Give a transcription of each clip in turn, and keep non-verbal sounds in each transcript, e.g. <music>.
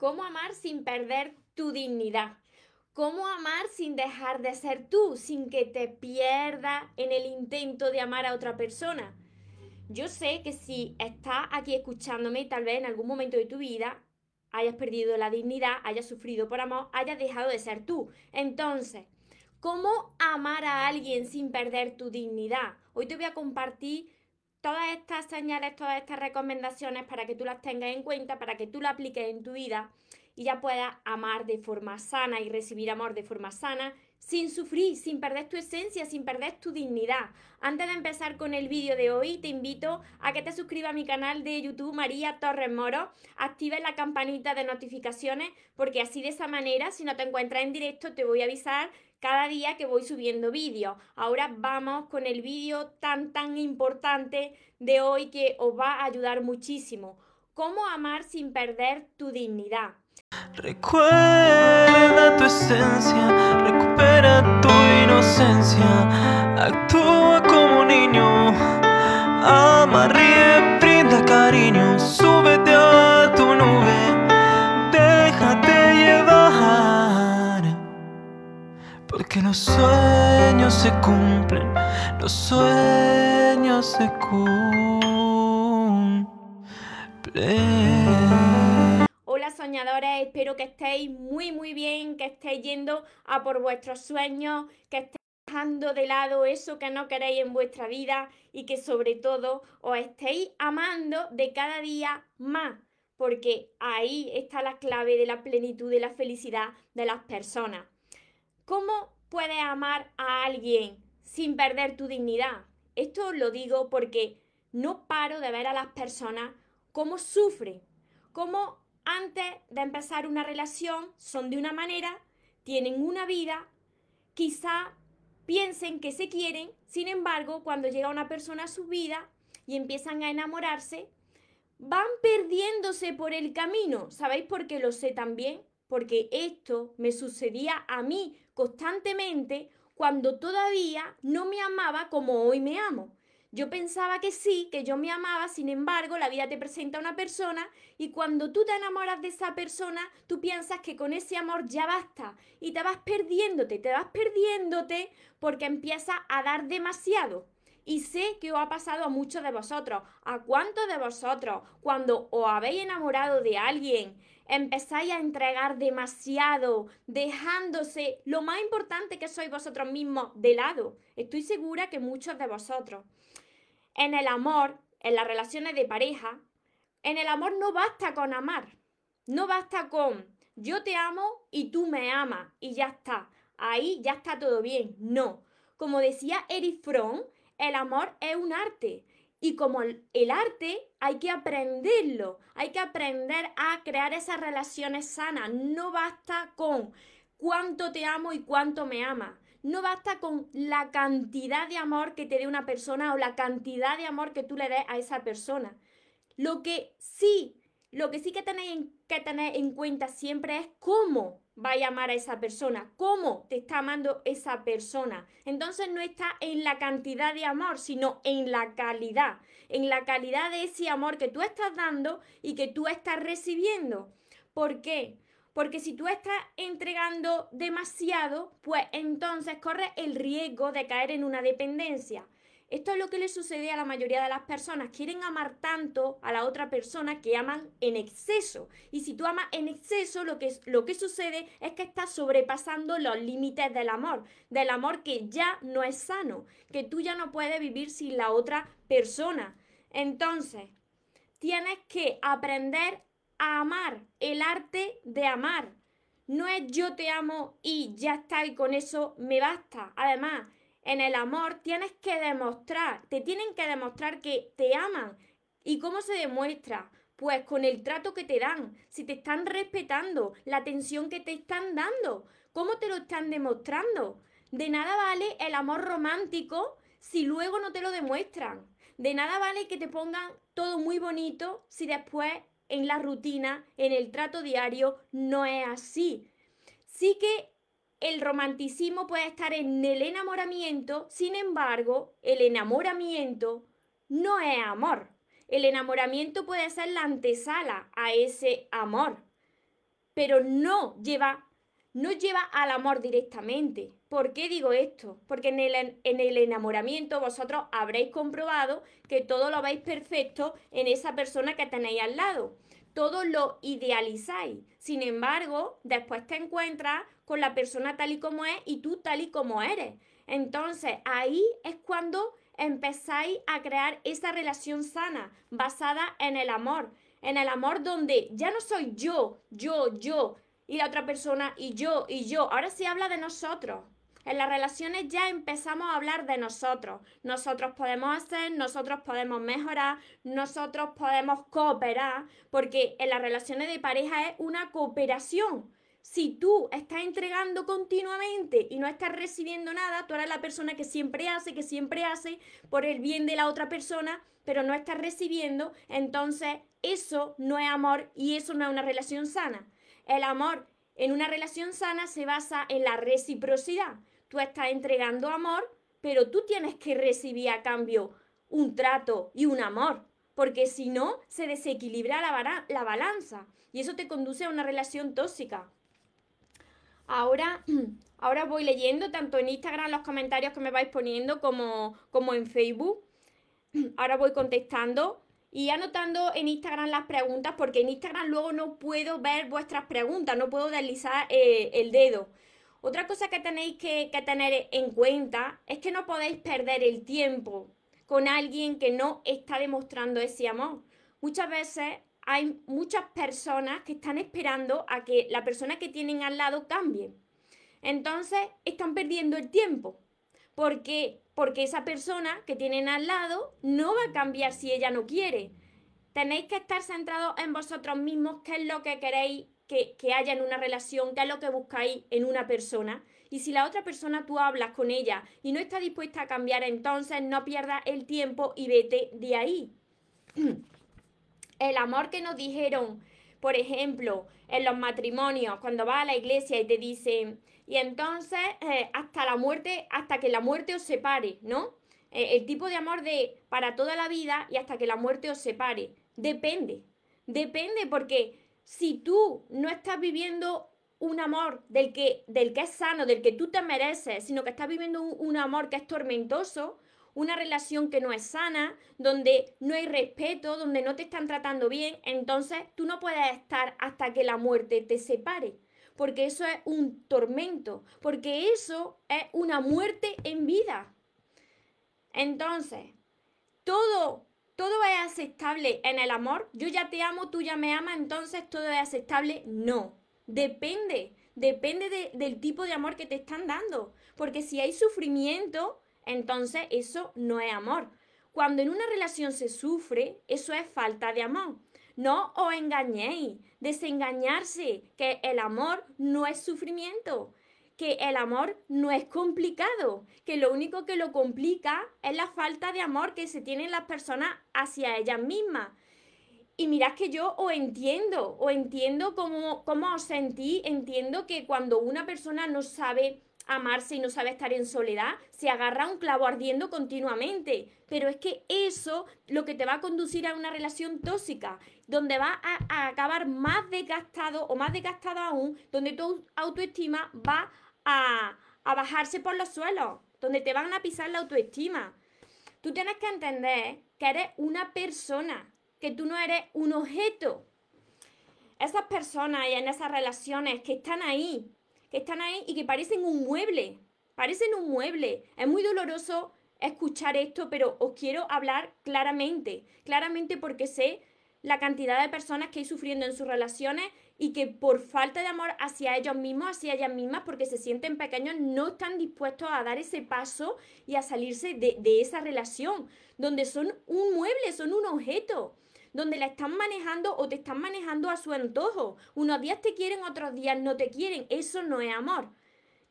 cómo amar sin perder tu dignidad. Cómo amar sin dejar de ser tú, sin que te pierdas en el intento de amar a otra persona. Yo sé que si estás aquí escuchándome, tal vez en algún momento de tu vida hayas perdido la dignidad, hayas sufrido por amor, hayas dejado de ser tú. Entonces, ¿cómo amar a alguien sin perder tu dignidad? Hoy te voy a compartir todas estas señales, todas estas recomendaciones para que tú las tengas en cuenta, para que tú las apliques en tu vida y ya puedas amar de forma sana y recibir amor de forma sana, sin sufrir, sin perder tu esencia, sin perder tu dignidad. Antes de empezar con el vídeo de hoy, te invito a que te suscribas a mi canal de YouTube María Torres Moro, actives la campanita de notificaciones, porque así de esa manera, si no te encuentras en directo, te voy a avisar cada día que voy subiendo vídeos. Ahora vamos con el vídeo tan tan importante de hoy que os va a ayudar muchísimo. Cómo amar sin perder tu dignidad. Recuerda tu esencia, recupera tu inocencia, actúa porque los sueños se cumplen, los sueños se cumplen. Hola soñadores, espero que estéis muy muy bien, que estéis yendo a por vuestros sueños, que estéis dejando de lado eso que no queréis en vuestra vida y que sobre todo os estéis amando de cada día más, porque ahí está la clave de la plenitud y la felicidad de las personas. ¿Cómo puedes amar a alguien sin perder tu dignidad? Esto lo digo porque no paro de ver a las personas cómo sufren, cómo antes de empezar una relación son de una manera, tienen una vida, quizá piensen que se quieren, sin embargo, cuando llega una persona a su vida y empiezan a enamorarse, van perdiéndose por el camino. ¿Sabéis por qué lo sé también? Porque esto me sucedía a mí constantemente cuando todavía no me amaba como hoy me amo. Yo pensaba que sí, que yo me amaba, sin embargo, la vida te presenta a una persona y cuando tú te enamoras de esa persona, tú piensas que con ese amor ya basta y te vas perdiéndote, te vas perdiéndote porque empiezas a dar demasiado. Y sé que os ha pasado a muchos de vosotros. ¿A cuántos de vosotros, cuando os habéis enamorado de alguien, empezáis a entregar demasiado, dejándose lo más importante que sois vosotros mismos de lado? Estoy segura que muchos de vosotros. En el amor, en las relaciones de pareja, en el amor no basta con amar. No basta con yo te amo y tú me amas y ya está. Ahí ya está todo bien. No. Como decía Erich Fromm, el amor es un arte. Y como el arte hay que aprenderlo, hay que aprender a crear esas relaciones sanas. No basta con cuánto te amo y cuánto me ama. No basta con la cantidad de amor que te dé una persona o la cantidad de amor que tú le des a esa persona. Lo que sí, lo que sí que tenéis que tener en cuenta siempre es cómo va a amar a esa persona, cómo te está amando esa persona. Entonces no está en la cantidad de amor, sino en la calidad, en la calidad de ese amor que tú estás dando y que tú estás recibiendo. ¿Por qué? Porque si tú estás entregando demasiado, pues entonces corres el riesgo de caer en una dependencia. Esto es lo que le sucede a la mayoría de las personas. Quieren amar tanto a la otra persona que aman en exceso. Y si tú amas en exceso, lo que, lo que sucede es que estás sobrepasando los límites del amor. Del amor que ya no es sano. Que tú ya no puedes vivir sin la otra persona. Entonces, tienes que aprender a amar, el arte de amar. No es yo te amo y ya está y con eso me basta. Además, en el amor tienes que demostrar, te tienen que demostrar que te aman. ¿Y cómo se demuestra? Pues con el trato que te dan, si te están respetando, la atención que te están dando, ¿cómo te lo están demostrando? De nada vale el amor romántico si luego no te lo demuestran. De nada vale que te pongan todo muy bonito si después en la rutina, en el trato diario, no es así. Sí que el romanticismo puede estar en el enamoramiento, sin embargo, el enamoramiento no es amor. El enamoramiento puede ser la antesala a ese amor. pero no lleva, no lleva al amor directamente. ¿Por qué digo esto? Porque en el, en el enamoramiento vosotros habréis comprobado que todo lo veis perfecto en esa persona que tenéis al lado. Todo lo idealizáis. Sin embargo, después te encuentras con la persona tal y como es y tú tal y como eres. Entonces, ahí es cuando empezáis a crear esa relación sana, basada en el amor. En el amor donde ya no soy yo, yo, yo, y la otra persona, y yo, y yo. Ahora sí habla de nosotros. En las relaciones ya empezamos a hablar de nosotros. Nosotros podemos hacer, nosotros podemos mejorar, nosotros podemos cooperar, porque en las relaciones de pareja es una cooperación. Si tú estás entregando continuamente y no estás recibiendo nada, tú eres la persona que siempre hace, que siempre hace por el bien de la otra persona, pero no estás recibiendo, entonces eso no es amor y eso no es una relación sana. El amor en una relación sana se basa en la reciprocidad. Tú estás entregando amor, pero tú tienes que recibir a cambio un trato y un amor, porque si no, se desequilibra la, la balanza y eso te conduce a una relación tóxica. Ahora, <clears throat> ahora voy leyendo tanto en Instagram los comentarios que me vais poniendo como, como en Facebook. <clears throat> Ahora voy contestando y anotando en Instagram las preguntas porque en Instagram luego no puedo ver vuestras preguntas, no puedo deslizar eh, el dedo. Otra cosa que tenéis que, tener en cuenta es que no podéis perder el tiempo con alguien que no está demostrando ese amor. Muchas veces hay muchas personas que están esperando a que la persona que tienen al lado cambie. Entonces están perdiendo el tiempo. ¿Por qué? Porque esa persona que tienen al lado no va a cambiar si ella no quiere. Tenéis que estar centrados en vosotros mismos, qué es lo que queréis que, haya en una relación, qué es lo que buscáis en una persona. Y si la otra persona tú hablas con ella y no está dispuesta a cambiar, entonces no pierdas el tiempo y vete de ahí. <clears throat> el amor que nos dijeron, por ejemplo, en los matrimonios, cuando vas a la iglesia y te dicen, y entonces eh, hasta la muerte, hasta que la muerte os separe, ¿no? Eh, el tipo de amor de para toda la vida y hasta que la muerte os separe. Depende, depende porque si tú no estás viviendo un amor del que, del que es sano, del que tú te mereces, sino que estás viviendo un amor que es tormentoso, una relación que no es sana, donde no hay respeto, donde no te están tratando bien, entonces tú no puedes estar hasta que la muerte te separe, porque eso es un tormento, porque eso es una muerte en vida. Entonces, todo todo es aceptable en el amor. Yo ya te amo, tú ya me amas, entonces todo es aceptable. No, depende, depende del tipo de amor que te están dando. Porque si hay sufrimiento, entonces eso no es amor. Cuando en una relación se sufre, eso es falta de amor. No os engañéis, desengañarse, que el amor no es sufrimiento, que el amor no es complicado, que lo único que lo complica es la falta de amor que se tienen las personas hacia ellas mismas. Y mirad que yo os entiendo, o entiendo cómo, cómo os sentí, entiendo que cuando una persona no sabe amarse y no sabe estar en soledad, se agarra a un clavo ardiendo continuamente. Pero es que eso lo que te va a conducir a una relación tóxica, donde va a, acabar más desgastado o más desgastado aún, donde tu autoestima va a, a bajarse por los suelos, donde te van a pisar la autoestima. Tú tienes que entender que eres una persona, que tú no eres un objeto. Esas personas y en esas relaciones que están ahí que están ahí y que parecen un mueble, parecen un mueble. Es muy doloroso escuchar esto, pero os quiero hablar claramente, claramente porque sé la cantidad de personas que hay sufriendo en sus relaciones y que por falta de amor hacia ellos mismos, hacia ellas mismas, porque se sienten pequeños, no están dispuestos a dar ese paso y a salirse de, de esa relación, donde son un mueble, son un objeto donde la están manejando o te están manejando a su antojo. Unos días te quieren, otros días no te quieren. Eso no es amor.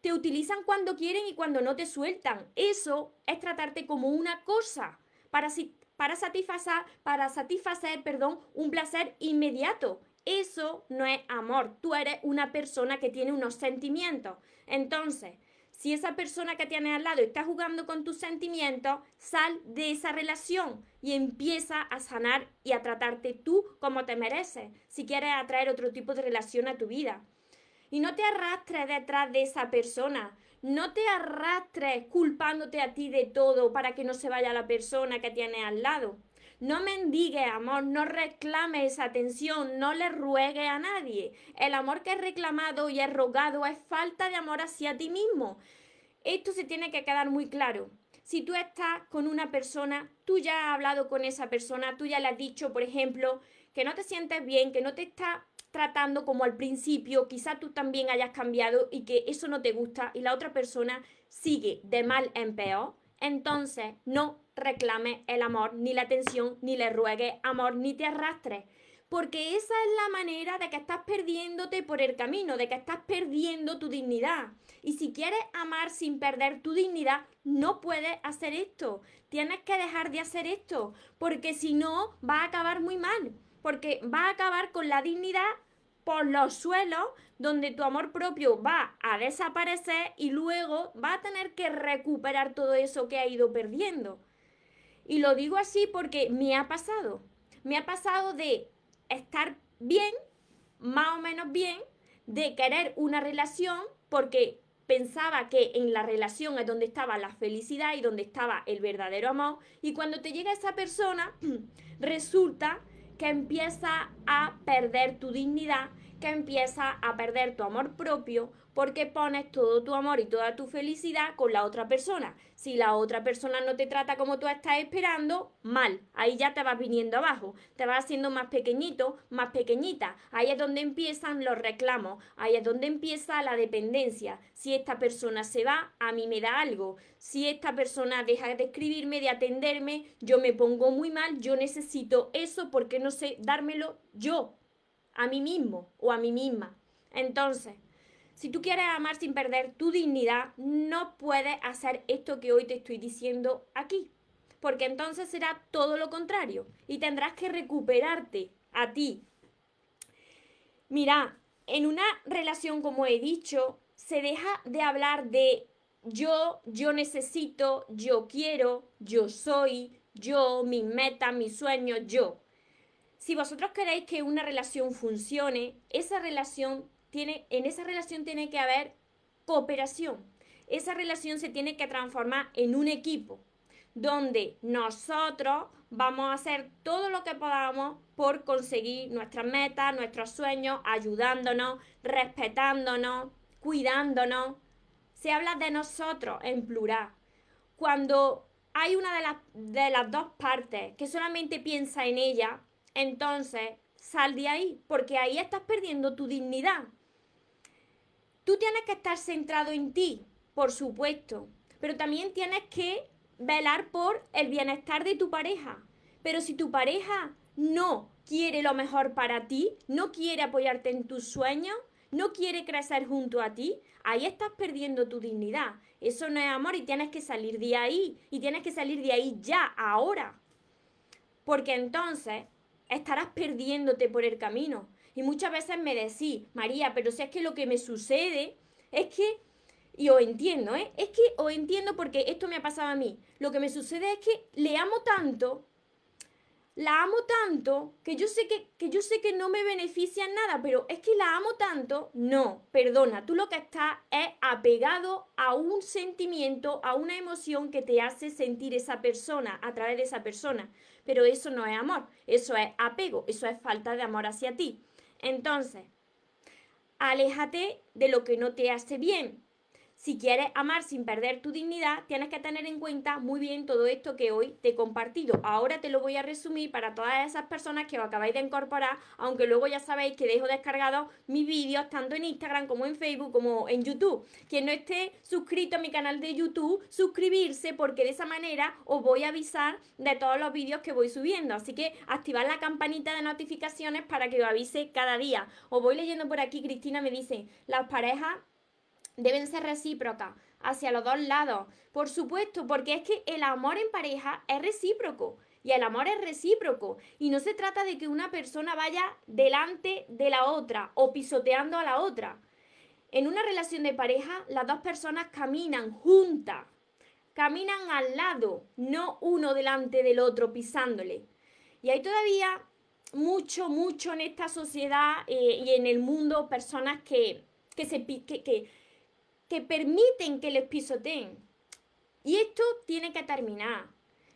Te utilizan cuando quieren y cuando no te sueltan. Eso es tratarte como una cosa para, para satisfacer, para satisfacer perdón, un placer inmediato. Eso no es amor. Tú eres una persona que tiene unos sentimientos. Entonces, si esa persona que tienes al lado está jugando con tus sentimientos, sal de esa relación y empieza a sanar y a tratarte tú como te mereces, si quieres atraer otro tipo de relación a tu vida. Y no te arrastres detrás de esa persona. No te arrastres culpándote a ti de todo para que no se vaya la persona que tienes al lado. No mendigues amor, no reclames esa atención, no le ruegues a nadie. El amor que es reclamado y es rogado es falta de amor hacia ti mismo. Esto se tiene que quedar muy claro. Si tú estás con una persona, tú ya has hablado con esa persona, tú ya le has dicho, por ejemplo, que no te sientes bien, que no te está tratando como al principio, quizá tú también hayas cambiado y que eso no te gusta y la otra persona sigue de mal en peor, entonces no reclame el amor, ni la atención, ni le ruegue amor, ni te arrastres. Porque esa es la manera de que estás perdiéndote por el camino, de que estás perdiendo tu dignidad. Y si quieres amar sin perder tu dignidad, no puedes hacer esto. Tienes que dejar de hacer esto, porque si no, va a acabar muy mal. Porque va a acabar con la dignidad por los suelos donde tu amor propio va a desaparecer y luego va a tener que recuperar todo eso que ha ido perdiendo. Y lo digo así porque me ha pasado. Me ha pasado de estar bien, más o menos bien, de querer una relación porque pensaba que en la relación es donde estaba la felicidad y donde estaba el verdadero amor. Y cuando te llega esa persona, <clears throat> resulta que empieza a perder tu dignidad, que empieza a perder tu amor propio porque pones todo tu amor y toda tu felicidad con la otra persona. Si la otra persona no te trata como tú estás esperando, mal. Ahí ya te vas viniendo abajo, te vas haciendo más pequeñito, más pequeñita. Ahí es donde empiezan los reclamos, ahí es donde empieza la dependencia. Si esta persona se va, a mí me da algo. Si esta persona deja de escribirme, de atenderme, yo me pongo muy mal, yo necesito eso porque no sé dármelo yo a mí mismo o a mí misma. Entonces, si tú quieres amar sin perder tu dignidad, no puedes hacer esto que hoy te estoy diciendo aquí. Porque entonces será todo lo contrario y tendrás que recuperarte a ti. Mira, en una relación, como he dicho, se deja de hablar de yo, yo necesito, yo quiero, yo soy, yo, mis metas, mis sueños, yo. Si vosotros queréis que una relación funcione, esa relación tiene, en esa relación tiene que haber cooperación. Esa relación se tiene que transformar en un equipo donde nosotros vamos a hacer todo lo que podamos por conseguir nuestras metas, nuestros sueños, ayudándonos, respetándonos, cuidándonos. Se habla de nosotros en plural. Cuando hay una de de las dos partes que solamente piensa en ella, entonces sal de ahí, porque ahí estás perdiendo tu dignidad. Tú tienes que estar centrado en ti, por supuesto, pero también tienes que velar por el bienestar de tu pareja. Pero si tu pareja no quiere lo mejor para ti, no quiere apoyarte en tus sueños, no quiere crecer junto a ti, ahí estás perdiendo tu dignidad. Eso no es amor y tienes que salir de ahí. Y tienes que salir de ahí ya, ahora. Porque entonces estarás perdiéndote por el camino. Y muchas veces me decís, María, pero si es que lo que me sucede es que, y os entiendo, ¿eh? Es que os entiendo porque esto me ha pasado a mí. Lo que me sucede es que le amo tanto, la amo tanto, que yo sé que, que yo sé que no me beneficia en nada, pero es que la amo tanto, no, perdona, tú lo que estás es apegado a un sentimiento, a una emoción que te hace sentir esa persona, a través de esa persona. Pero eso no es amor, eso es apego, eso es falta de amor hacia ti. Entonces, aléjate de lo que no te hace bien. Si quieres amar sin perder tu dignidad, tienes que tener en cuenta muy bien todo esto que hoy te he compartido. Ahora te lo voy a resumir para todas esas personas que os acabáis de incorporar, aunque luego ya sabéis que dejo descargados mis vídeos tanto en Instagram como en Facebook como en YouTube. Quien no esté suscrito a mi canal de YouTube, suscribirse porque de esa manera os voy a avisar de todos los vídeos que voy subiendo. Así que activar la campanita de notificaciones para que os avise cada día. Os voy leyendo por aquí, Cristina me dice, las parejas deben ser recíprocas hacia los dos lados. Por supuesto, porque es que el amor en pareja es recíproco. Y el amor es recíproco. Y no se trata de que una persona vaya delante de la otra o pisoteando a la otra. En una relación de pareja, las dos personas caminan juntas, caminan al lado, no uno delante del otro pisándole. Y hay todavía mucho, mucho en esta sociedad eh, y en el mundo personas que, que, se, que, que permiten que les pisoteen. Y esto tiene que terminar.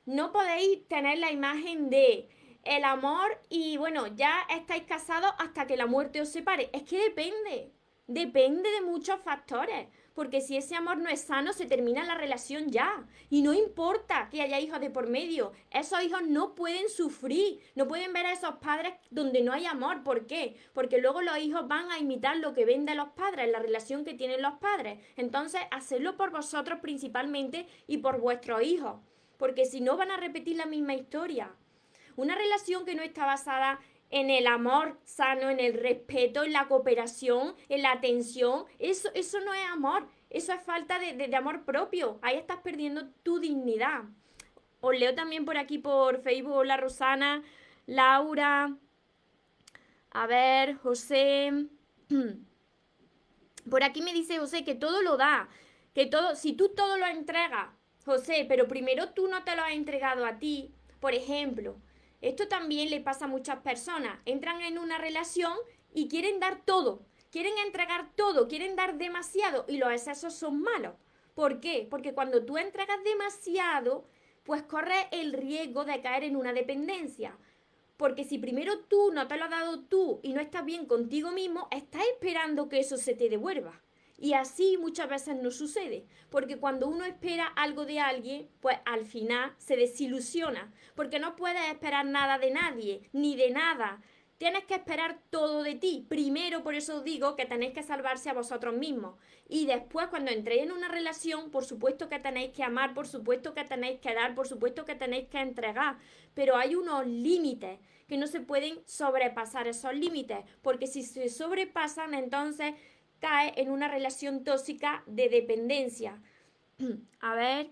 No podéis tener la imagen de el amor y bueno, ya estáis casados hasta que la muerte os separe. Es que depende. Depende de muchos factores. Porque si ese amor no es sano, se termina la relación ya. Y no importa que haya hijos de por medio. Esos hijos no pueden sufrir. No pueden ver a esos padres donde no hay amor. ¿Por qué? Porque luego los hijos van a imitar lo que ven de los padres, la relación que tienen los padres. Entonces, hacedlo por vosotros principalmente y por vuestros hijos. Porque si no, van a repetir la misma historia. Una relación que no está basada en el amor sano, en el respeto, en la cooperación, en la atención. Eso, eso no es amor, eso es falta de, amor propio. Ahí estás perdiendo tu dignidad. Os leo también por aquí por Facebook, hola Rosana, Laura, a ver, José. <clears throat> Por aquí me dice José que todo lo da, que todo, si tú todo lo entregas, José, pero primero tú no te lo has entregado a ti, por ejemplo, esto también le pasa a muchas personas. Entran en una relación y quieren dar todo, quieren entregar todo, quieren dar demasiado y los excesos son malos. ¿Por qué? Porque cuando tú entregas demasiado, pues corres el riesgo de caer en una dependencia. Porque si primero tú no te lo has dado tú y no estás bien contigo mismo, estás esperando que eso se te devuelva. Y así muchas veces no sucede, porque cuando uno espera algo de alguien, pues al final se desilusiona, porque no puedes esperar nada de nadie, ni de nada. Tienes que esperar todo de ti. Primero, por eso os digo que tenéis que salvarse a vosotros mismos. Y después, cuando entréis en una relación, por supuesto que tenéis que amar, por supuesto que tenéis que dar, por supuesto que tenéis que entregar. Pero hay unos límites que no se pueden sobrepasar esos límites, porque si se sobrepasan, entonces cae en una relación tóxica de dependencia. <clears throat> A ver,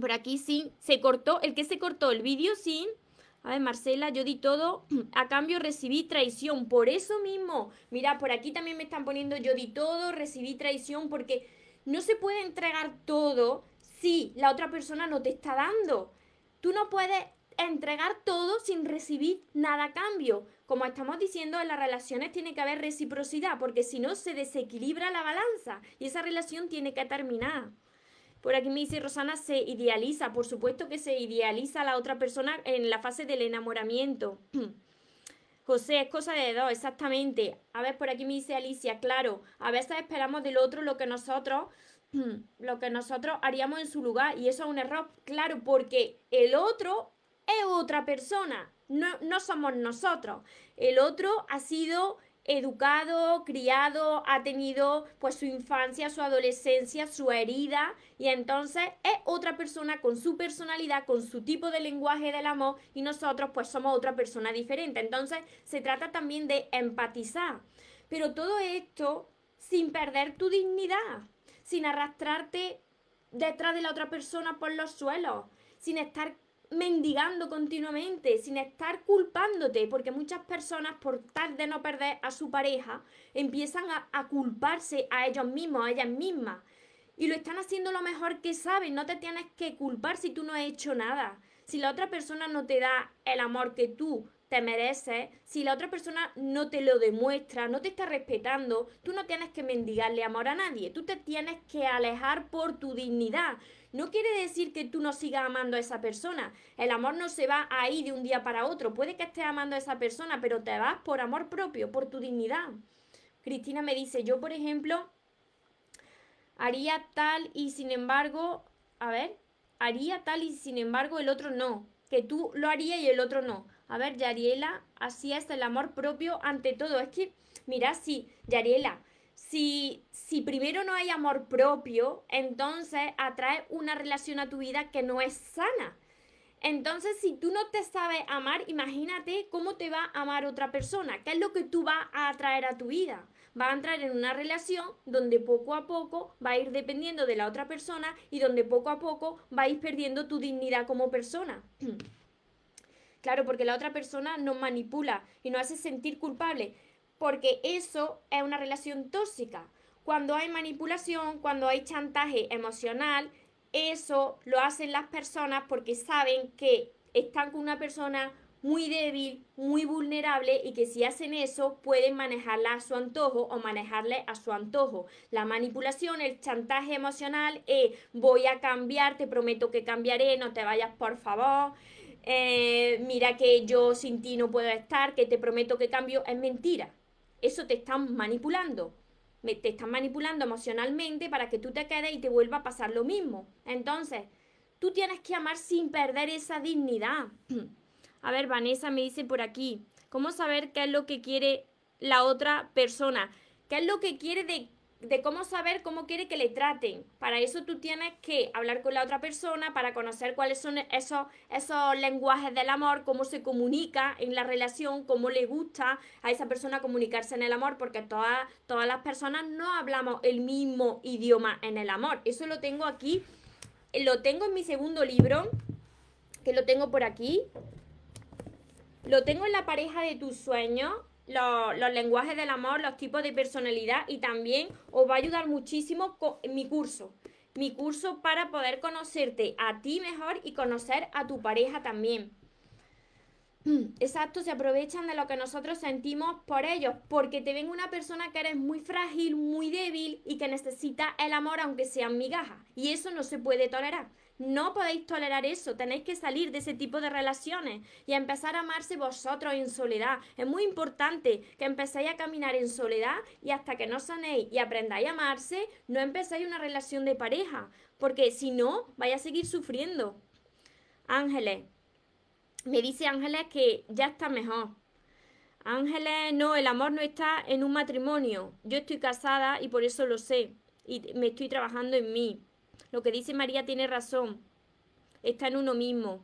por aquí sí, se cortó, el que se cortó el vídeo sí. A ver, Marcela, yo di todo, <clears throat> a cambio recibí traición, por eso mismo. Mira, por aquí también me están poniendo yo di todo, recibí traición, porque no se puede entregar todo si la otra persona no te está dando. Tú no puedes entregar todo sin recibir nada a cambio. Como estamos diciendo, en las relaciones tiene que haber reciprocidad, porque si no se desequilibra la balanza y esa relación tiene que terminar. Por aquí me dice Rosana, se idealiza, por supuesto que se idealiza a la otra persona en la fase del enamoramiento. <clears throat> José, es cosa de dos, exactamente. A ver, por aquí me dice Alicia, claro, a veces esperamos del otro lo que nosotros <clears throat> lo que nosotros haríamos en su lugar y eso es un error, claro, porque el otro es otra persona, no, no somos nosotros. El otro ha sido educado, criado, ha tenido pues su infancia, su adolescencia, su herida y entonces es otra persona con su personalidad, con su tipo de lenguaje del amor y nosotros pues somos otra persona diferente. Entonces se trata también de empatizar. Pero todo esto sin perder tu dignidad, sin arrastrarte detrás de la otra persona por los suelos, sin estar mendigando continuamente, sin estar culpándote, porque muchas personas, por tal de no perder a su pareja, empiezan a, culparse a ellos mismos, a ellas mismas. Y lo están haciendo lo mejor que saben, no te tienes que culpar si tú no has hecho nada. Si la otra persona no te da el amor que tú te mereces, si la otra persona no te lo demuestra, no te está respetando, tú no tienes que mendigarle amor a nadie, tú te tienes que alejar por tu dignidad. No quiere decir que tú no sigas amando a esa persona. El amor no se va ahí de un día para otro. Puede que estés amando a esa persona, pero te vas por amor propio, por tu dignidad. Cristina me dice, yo por ejemplo, haría tal y sin embargo, a ver, haría tal y sin embargo el otro no. Que tú lo harías y el otro no. A ver, Yariela, así es el amor propio ante todo. Es que, mira, sí, Yariela, si, si primero no hay amor propio, entonces atrae una relación a tu vida que no es sana. Entonces, si tú no te sabes amar, imagínate cómo te va a amar otra persona. ¿Qué es lo que tú vas a atraer a tu vida? Va a entrar en una relación donde poco a poco va a ir dependiendo de la otra persona y donde poco a poco va a ir perdiendo tu dignidad como persona. <clears throat> claro, porque la otra persona nos manipula y nos hace sentir culpable porque eso es una relación tóxica. cuando hay manipulación, cuando hay chantaje emocional, eso lo hacen las personas porque saben que están con una persona muy débil, muy vulnerable y que si hacen eso pueden manejarla a su antojo o manejarle a su antojo. La manipulación, el chantaje emocional es voy a cambiar, te prometo que cambiaré, no te vayas por favor. Eh, mira que yo sin ti no puedo estar, que te prometo que cambio, es mentira. Eso te están manipulando. te están manipulando emocionalmente para que tú te quedes y te vuelva a pasar lo mismo. Entonces, tú tienes que amar sin perder esa dignidad. <clears throat> A ver, Vanessa me dice por aquí, ¿cómo saber qué es lo que quiere la otra persona? ¿Qué es lo que quiere de, de cómo saber cómo quiere que le traten? Para eso tú tienes que hablar con la otra persona para conocer cuáles son esos, esos lenguajes del amor, cómo se comunica en la relación, cómo le gusta a esa persona comunicarse en el amor, porque todas, todas las personas no hablamos el mismo idioma en el amor. Eso lo tengo aquí, lo tengo en mi segundo libro, que lo tengo por aquí. Lo tengo en la pareja de tus sueños, los, lenguajes del amor, los tipos de personalidad y también os va a ayudar muchísimo con mi curso. Mi curso para poder conocerte a ti mejor y conocer a tu pareja también. <clears throat> Exacto, se aprovechan de lo que nosotros sentimos por ellos, porque te ven una persona que eres muy frágil, muy débil y que necesita el amor aunque sean migajas. Y eso no se puede tolerar. No podéis tolerar eso, tenéis que salir de ese tipo de relaciones y empezar a amarse vosotros en soledad. Es muy importante que empecéis a caminar en soledad y hasta que no sanéis y aprendáis a amarse, no empecéis una relación de pareja, porque si no, vais a seguir sufriendo. Ángeles, me dice Ángeles que ya está mejor. Ángeles, no, el amor no está en un matrimonio. Yo estoy casada y por eso lo sé. Y me estoy trabajando en mí. Lo que dice María tiene razón. Está en uno mismo.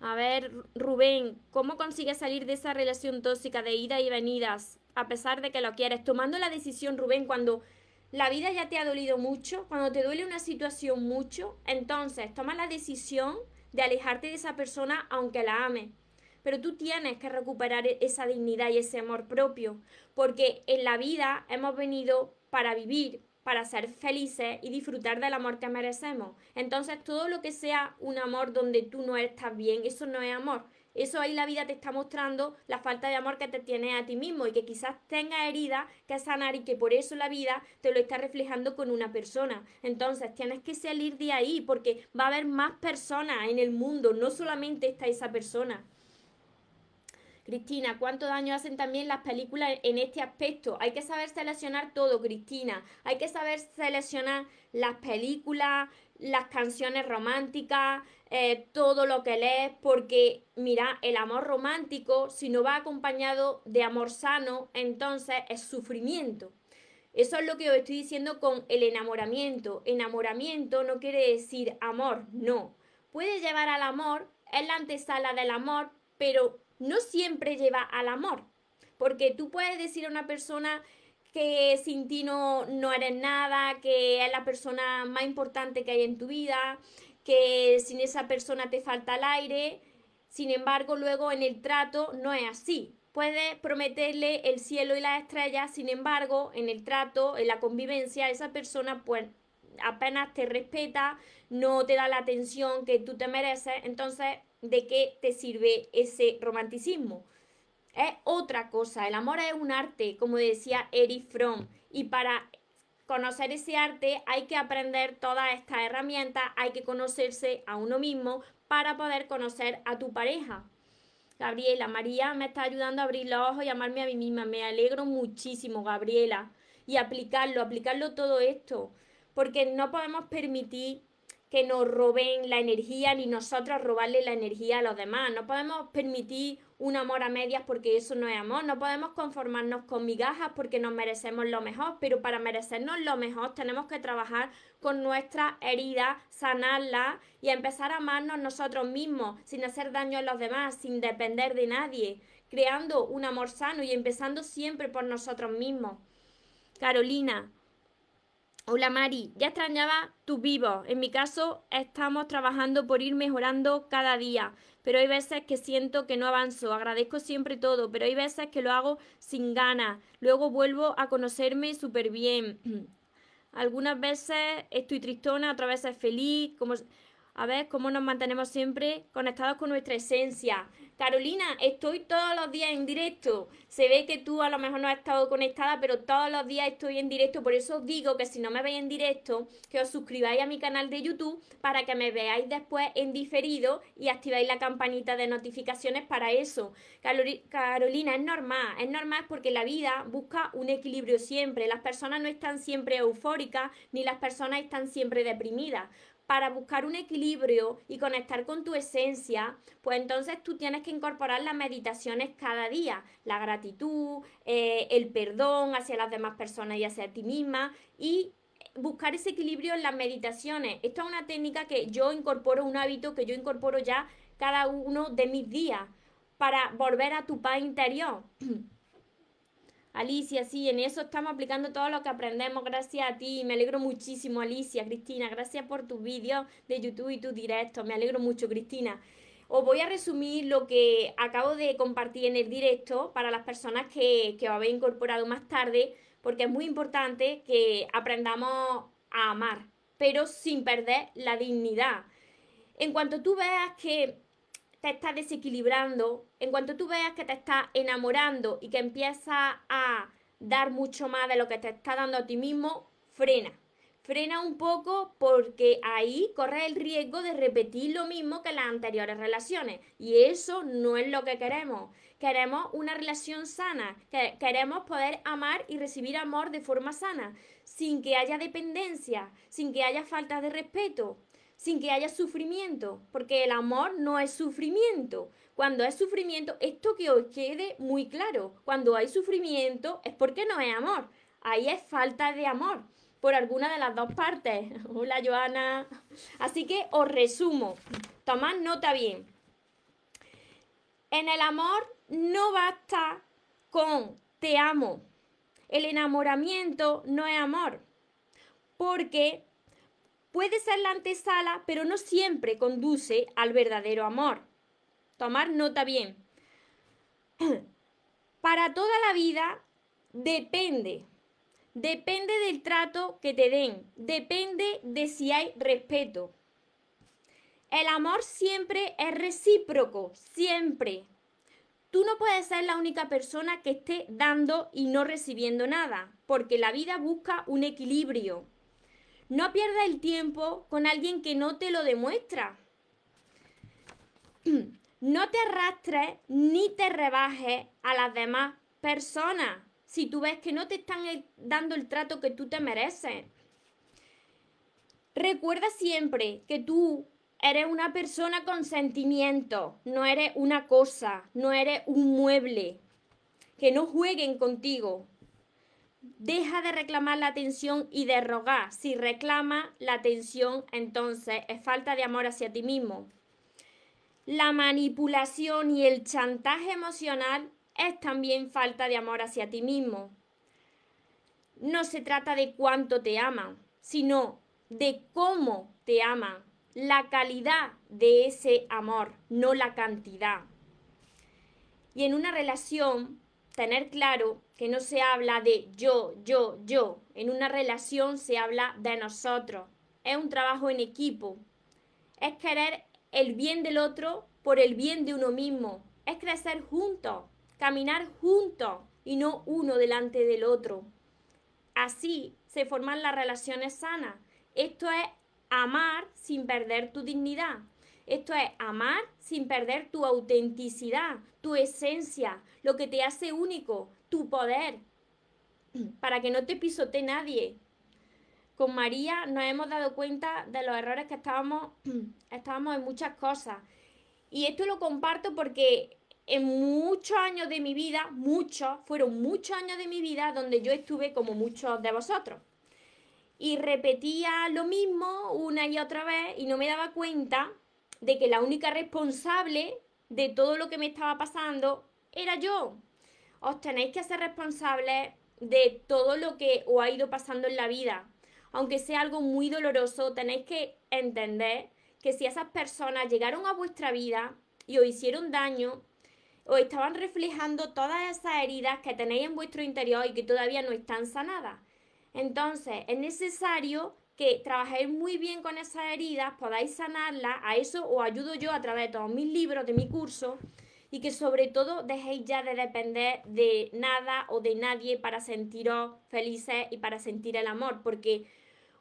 A ver, Rubén, ¿cómo consigues salir de esa relación tóxica de ida y venidas a pesar de que lo quieres? Tomando la decisión, Rubén, cuando la vida ya te ha dolido mucho, cuando te duele una situación mucho, entonces toma la decisión de alejarte de esa persona aunque la ame. Pero tú tienes que recuperar esa dignidad y ese amor propio, porque en la vida hemos venido para vivir, para ser felices y disfrutar del amor que merecemos. Entonces, todo lo que sea un amor donde tú no estás bien, eso no es amor. Eso ahí la vida te está mostrando la falta de amor que te tienes a ti mismo y que quizás tengas heridas que sanar y que por eso la vida te lo está reflejando con una persona. Entonces tienes que salir de ahí porque va a haber más personas en el mundo, no solamente está esa persona. Cristina, ¿cuánto daño hacen también las películas en este aspecto? Hay que saber seleccionar todo, Cristina. Hay que saber seleccionar las películas, las canciones románticas, eh, todo lo que lees, porque mira, el amor romántico, si no va acompañado de amor sano, entonces es sufrimiento. Eso es lo que os estoy diciendo con el enamoramiento. Enamoramiento no quiere decir amor, no. Puede llevar al amor, es la antesala del amor, pero no siempre lleva al amor. Porque tú puedes decir a una persona que sin ti no, no eres nada, que es la persona más importante que hay en tu vida, que sin esa persona te falta el aire. Sin embargo, luego en el trato no es así. Puedes prometerle el cielo y las estrellas, sin embargo, en el trato, en la convivencia, esa persona pues apenas te respeta, no te da la atención que tú te mereces. Entonces, de qué te sirve ese romanticismo. Es otra cosa, el amor es un arte, como decía Erich Fromm, y para conocer ese arte hay que aprender todas estas herramientas, hay que conocerse a uno mismo para poder conocer a tu pareja. Gabriela, María me está ayudando a abrir los ojos y amarme a mí misma. Me alegro muchísimo, Gabriela. Y aplicarlo, aplicarlo todo esto. Porque no podemos permitir que nos roben la energía ni nosotros robarle la energía a los demás. No podemos permitir un amor a medias porque eso no es amor. No podemos conformarnos con migajas porque nos merecemos lo mejor. Pero para merecernos lo mejor tenemos que trabajar con nuestras heridas, sanarlas y empezar a amarnos nosotros mismos sin hacer daño a los demás, sin depender de nadie, creando un amor sano y empezando siempre por nosotros mismos. Carolina, Hola Mari, ya extrañaba tus vivos. En mi caso, estamos trabajando por ir mejorando cada día, pero hay veces que siento que no avanzo. Agradezco siempre todo, pero hay veces que lo hago sin ganas. Luego vuelvo a conocerme súper bien. <clears throat> Algunas veces estoy tristona, otras veces feliz. Como a ver cómo nos mantenemos siempre conectados con nuestra esencia. Carolina, estoy todos los días en directo. Se ve que tú a lo mejor no has estado conectada, pero todos los días estoy en directo. Por eso os digo que si no me veis en directo, que os suscribáis a mi canal de YouTube para que me veáis después en diferido y activáis la campanita de notificaciones para eso. Carolina, es normal, es normal porque la vida busca un equilibrio siempre. Las personas no están siempre eufóricas ni las personas están siempre deprimidas para buscar un equilibrio y conectar con tu esencia, pues entonces tú tienes que incorporar las meditaciones cada día, la gratitud, eh, el perdón hacia las demás personas y hacia ti misma y buscar ese equilibrio en las meditaciones. Esto es una técnica que yo incorporo, un hábito que yo incorporo ya cada uno de mis días para volver a tu paz interior. <clears throat> Alicia, sí, en eso estamos aplicando todo lo que aprendemos. Gracias a ti. Me alegro muchísimo, Alicia, Cristina. Gracias por tus vídeos de YouTube y tus directos. Me alegro mucho, Cristina. Os voy a resumir lo que acabo de compartir en el directo para las personas que, que os habéis incorporado más tarde, porque es muy importante que aprendamos a amar, pero sin perder la dignidad. En cuanto tú veas que te estás desequilibrando, en cuanto tú veas que te estás enamorando y que empiezas a dar mucho más de lo que te está dando a ti mismo, frena. Frena un poco porque ahí corre el riesgo de repetir lo mismo que las anteriores relaciones. Y eso no es lo que queremos. Queremos una relación sana. Queremos poder amar y recibir amor de forma sana, sin que haya dependencia, sin que haya falta de respeto, sin que haya sufrimiento, porque el amor no es sufrimiento. Cuando es sufrimiento, esto que os quede muy claro, cuando hay sufrimiento es porque no es amor, ahí es falta de amor por alguna de las dos partes. <laughs> Hola Joana. Así que os resumo, tomad nota bien. En el amor no basta con te amo. El enamoramiento no es amor, porque puede ser la antesala, pero no siempre conduce al verdadero amor. Tomar nota bien. <clears throat> Para toda la vida depende. Depende del trato que te den. Depende de si hay respeto. El amor siempre es recíproco, siempre. Tú no puedes ser la única persona que esté dando y no recibiendo nada, porque la vida busca un equilibrio. No pierdas el tiempo con alguien que no te lo demuestra. <clears throat> No te arrastres ni te rebajes a las demás personas si tú ves que no te están dando el trato que tú te mereces. Recuerda siempre que tú eres una persona con sentimientos, no eres una cosa, no eres un mueble. Que no jueguen contigo, Deja de reclamar la atención y de rogar. Si reclama la atención, entonces es falta de amor hacia ti mismo. La manipulación y el chantaje emocional es también falta de amor hacia ti mismo. No se trata de cuánto te aman, sino de cómo te aman, la calidad de ese amor, no la cantidad. Y en una relación tener claro que no se habla de yo, yo, yo. En una relación se habla de nosotros. Es un trabajo en equipo. Es querer el bien del otro por el bien de uno mismo. Es crecer juntos, caminar juntos y no uno delante del otro. Así se forman las relaciones sanas. Esto es amar sin perder tu dignidad. Esto es amar sin perder tu autenticidad, tu esencia, lo que te hace único, tu poder, para que no te pisotee nadie. Con María nos hemos dado cuenta de los errores que estábamos, <clears throat> estábamos en muchas cosas. Y esto lo comparto porque en muchos años de mi vida, muchos, fueron muchos años de mi vida donde yo estuve como muchos de vosotros. Y repetía lo mismo una y otra vez y no me daba cuenta de que la única responsable de todo lo que me estaba pasando era yo. Os tenéis que ser responsables de todo lo que os ha ido pasando en la vida. aunque sea algo muy doloroso, tenéis que entender que si esas personas llegaron a vuestra vida y os hicieron daño, os estaban reflejando todas esas heridas que tenéis en vuestro interior y que todavía no están sanadas. Entonces, es necesario que trabajéis muy bien con esas heridas, podáis sanarlas, a eso os ayudo yo a través de todos mis libros, de mi curso, y que sobre todo dejéis ya de depender de nada o de nadie para sentiros felices y para sentir el amor, porque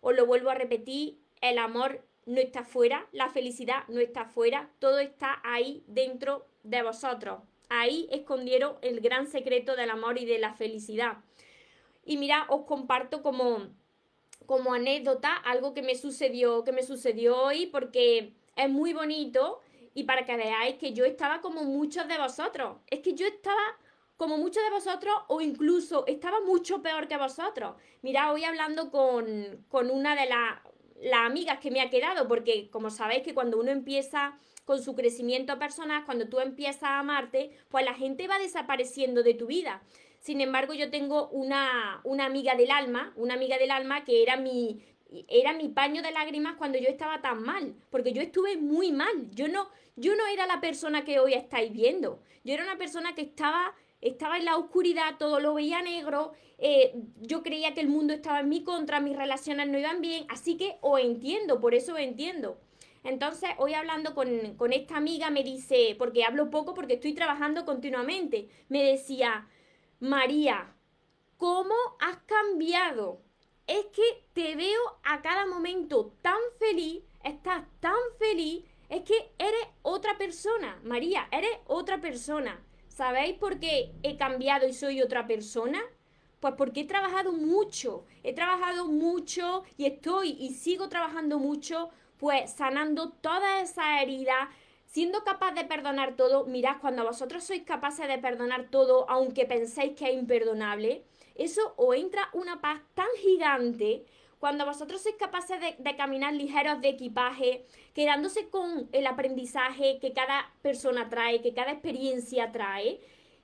os lo vuelvo a repetir, el amor no está fuera, la felicidad no está fuera, todo está ahí dentro de vosotros. Ahí escondieron el gran secreto del amor y de la felicidad. Y mira, os comparto como, como anécdota algo que me sucedió, que me sucedió hoy porque es muy bonito y para que veáis que yo estaba como muchos de vosotros. Es que yo estaba como muchos de vosotros o incluso estaba mucho peor que vosotros. Mira, hoy hablando con, con una de las las amigas que me ha quedado, porque como sabéis que cuando uno empieza con su crecimiento personal, cuando tú empiezas a amarte, pues la gente va desapareciendo de tu vida. Sin embargo, yo tengo una, una amiga del alma, una amiga del alma que era mi, era mi paño de lágrimas cuando yo estaba tan mal, porque yo estuve muy mal. Yo no, yo no era la persona que hoy estáis viendo. Yo era una persona que estaba estaba en la oscuridad, todo lo veía negro, eh, yo creía que el mundo estaba en mi contra, mis relaciones no iban bien, así que os entiendo, por eso os entiendo. Entonces, hoy hablando con, con esta amiga me dice, porque hablo poco porque estoy trabajando continuamente, me decía, María, ¿cómo has cambiado? Es que te veo a cada momento tan feliz, estás tan feliz, es que eres otra persona, María, eres otra persona. ¿Sabéis por qué he cambiado y soy otra persona? Pues porque he trabajado mucho, he trabajado mucho y estoy y sigo trabajando mucho, pues sanando todas esas heridas, siendo capaz de perdonar todo. Mirad, cuando vosotros sois capaces de perdonar todo, aunque penséis que es imperdonable, eso os entra una paz tan gigante cuando vosotros sois capaces de, caminar ligeros de equipaje, quedándose con el aprendizaje que cada persona trae, que cada experiencia trae,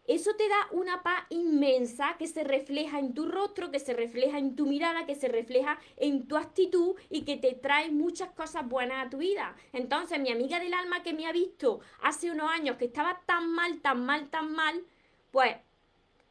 eso te da una paz inmensa que se refleja en tu rostro, que se refleja en tu mirada, que se refleja en tu actitud y que te trae muchas cosas buenas a tu vida. Entonces, mi amiga del alma que me ha visto hace unos años que estaba tan mal, tan mal, tan mal, pues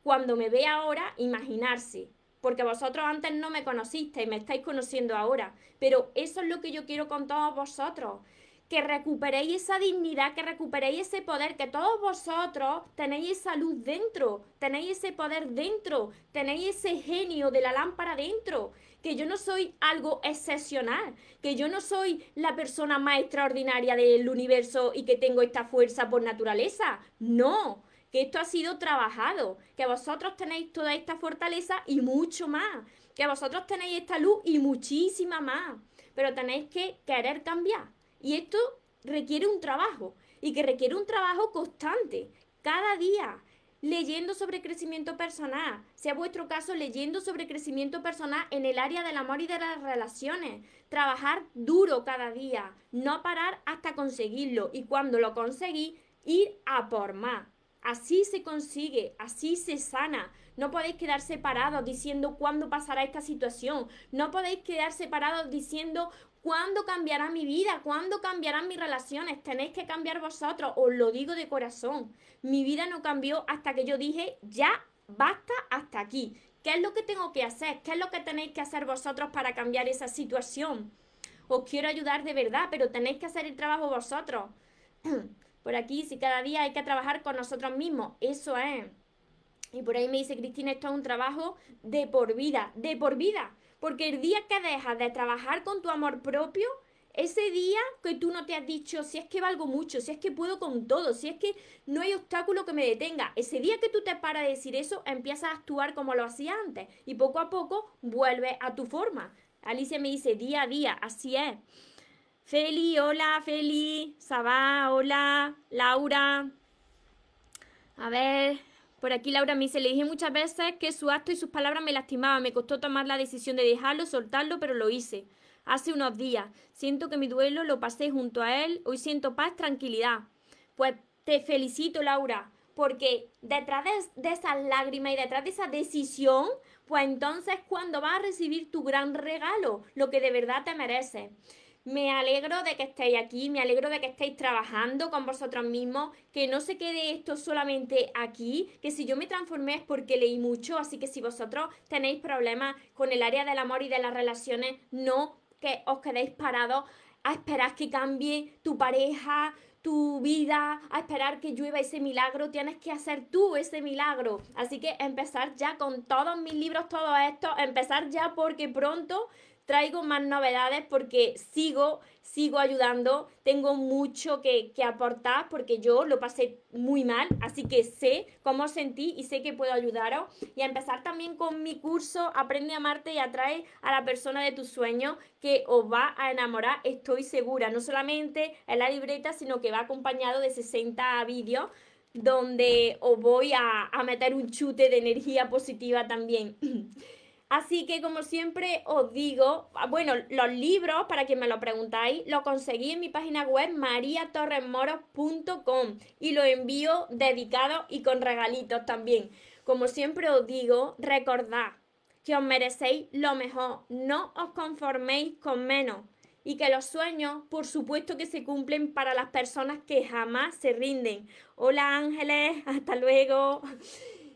cuando me ve ahora, imaginarse porque vosotros antes no me conocisteis, me estáis conociendo ahora. Pero eso es lo que yo quiero con todos vosotros. Que recuperéis esa dignidad, que recuperéis ese poder, que todos vosotros tenéis esa luz dentro, tenéis ese poder dentro, tenéis ese genio de la lámpara dentro. Que yo no soy algo excepcional, que yo no soy la persona más extraordinaria del universo y que tengo esta fuerza por naturaleza. No, que esto ha sido trabajado, que vosotros tenéis toda esta fortaleza y mucho más, que vosotros tenéis esta luz y muchísima más, pero tenéis que querer cambiar. Y esto requiere un trabajo y que requiere un trabajo constante, cada día, leyendo sobre crecimiento personal, sea vuestro caso leyendo sobre crecimiento personal en el área del amor y de las relaciones, trabajar duro cada día, no parar hasta conseguirlo y cuando lo conseguís, ir a por más. Así se consigue, así se sana. No podéis quedar separados diciendo cuándo pasará esta situación. No podéis quedar separados diciendo cuándo cambiará mi vida, cuándo cambiarán mis relaciones. Tenéis que cambiar vosotros, os lo digo de corazón. Mi vida no cambió hasta que yo dije, ya basta hasta aquí. ¿Qué es lo que tengo que hacer? ¿Qué es lo que tenéis que hacer vosotros para cambiar esa situación? Os quiero ayudar de verdad, pero tenéis que hacer el trabajo vosotros. <clears throat> por aquí, si cada día hay que trabajar con nosotros mismos, eso es. Y por ahí me dice Cristina, esto es un trabajo de por vida, de por vida. Porque el día que dejas de trabajar con tu amor propio, ese día que tú no te has dicho, si es que valgo mucho, si es que puedo con todo, si es que no hay obstáculo que me detenga, ese día que tú te paras de decir eso, empiezas a actuar como lo hacías antes y poco a poco vuelves a tu forma. Alicia me dice, día a día, así es. Feli, hola, Feli. Sabá, hola. Laura. A ver, por aquí Laura me dice, le dije muchas veces que su acto y sus palabras me lastimaban. Me costó tomar la decisión de dejarlo, soltarlo, pero lo hice. Hace unos días. Siento que mi duelo lo pasé junto a él. Hoy siento paz, tranquilidad. Pues te felicito, Laura. porque detrás de, esas lágrimas y detrás de esa decisión, pues entonces cuando vas a recibir tu gran regalo, lo que de verdad te mereces. Me alegro de que estéis aquí, me alegro de que estéis trabajando con vosotros mismos, que no se quede esto solamente aquí, que si yo me transformé es porque leí mucho, así que si vosotros tenéis problemas con el área del amor y de las relaciones, no que os quedéis parados a esperar que cambie tu pareja, tu vida, a esperar que llueva ese milagro, tienes que hacer tú ese milagro. Así que empezar ya con todos mis libros, todo esto, empezar ya porque pronto traigo más novedades porque sigo, sigo ayudando, tengo mucho que, aportar porque yo lo pasé muy mal, así que sé cómo sentí y sé que puedo ayudaros. Y a empezar también con mi curso Aprende a amarte y atrae a la persona de tus sueños que os va a enamorar, estoy segura, no solamente en la libreta, sino que va acompañado de 60 vídeos donde os voy a, a meter un chute de energía positiva también. <clears throat> Así que como siempre os digo, ah, bueno, los libros, para que me lo preguntáis, lo conseguí en mi página web mariatorresmoros.com y lo envío dedicado y con regalitos también. Como siempre os digo, recordad que os merecéis lo mejor, no os conforméis con menos y que los sueños, por supuesto que se cumplen para las personas que jamás se rinden. Hola ángeles, <laughs> hasta luego